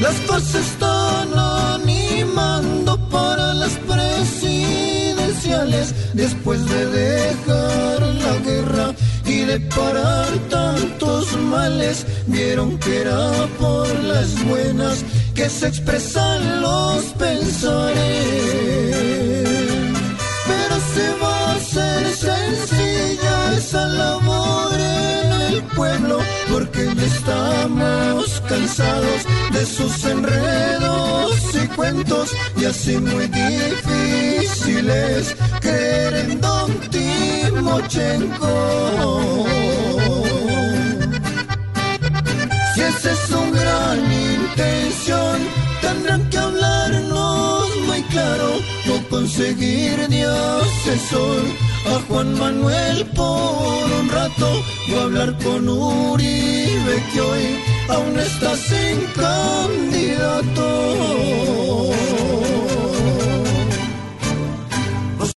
Las fuerzas están animando para las presidenciales después de dejar la guerra y de parar tantos males. Vieron que era por las buenas que se expresan los pensares. Pero se va a hacer sencilla esa labor en el pueblo porque estamos cansados de sus enredos y cuentos y así muy difíciles creer en Don Timochenko. Si esa es su gran intención, tendrán que hablarnos muy claro, no conseguir de asesor a Juan Manuel por un rato o hablar con hoy aún está sin candidato.